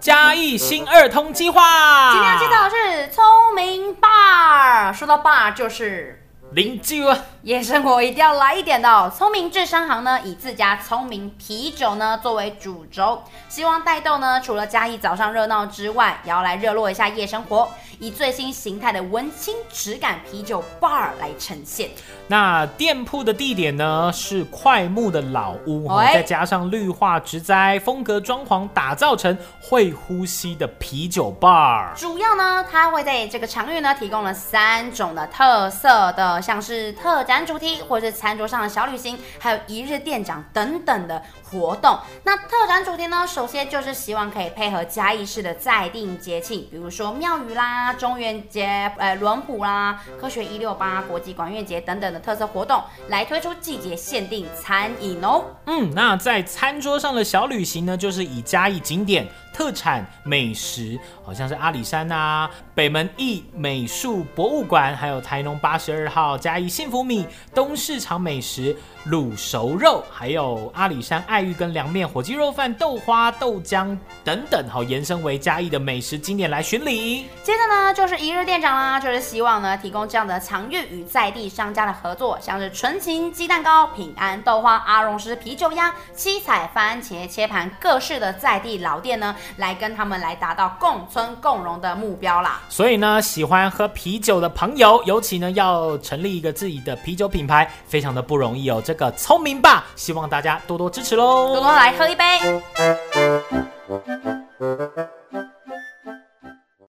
嘉义新二通计划，今天要介绍的是聪明 bar。说到 bar，就是邻居啊。夜生活一定要来一点的哦。聪明智商行呢，以自家聪明啤酒呢作为主轴，希望带动呢，除了嘉义早上热闹之外，也要来热络一下夜生活，以最新形态的文青质感啤酒 bar 来呈现。那店铺的地点呢是快木的老屋，哎、再加上绿化植栽，风格装潢打造成会呼吸的啤酒 bar。主要呢，它会在这个场域呢提供了三种的特色的，像是特展。主题或者是餐桌上的小旅行，还有一日店长等等的活动。那特展主题呢，首先就是希望可以配合嘉义市的在定节庆，比如说庙宇啦、中元节、呃轮普啦、科学一六八、国际管乐节等等的特色活动，来推出季节限定餐饮哦。嗯，那在餐桌上的小旅行呢，就是以嘉义景点。特产美食，好像是阿里山啊、北门艺美术博物馆，还有台农八十二号嘉义幸福米、东市场美食卤熟肉，还有阿里山爱玉跟凉面、火鸡肉饭、豆花、豆浆等等，好延伸为嘉义的美食景点来巡礼。接着呢，就是一日店长啦，就是希望呢提供这样的场域与在地商家的合作，像是纯情鸡蛋糕、平安豆花、阿荣师啤酒鸭、七彩番茄切盘，各式的在地老店呢。来跟他们来达到共存共荣的目标啦。所以呢，喜欢喝啤酒的朋友，尤其呢要成立一个自己的啤酒品牌，非常的不容易哦。这个聪明吧，希望大家多多支持喽，多多来喝一杯。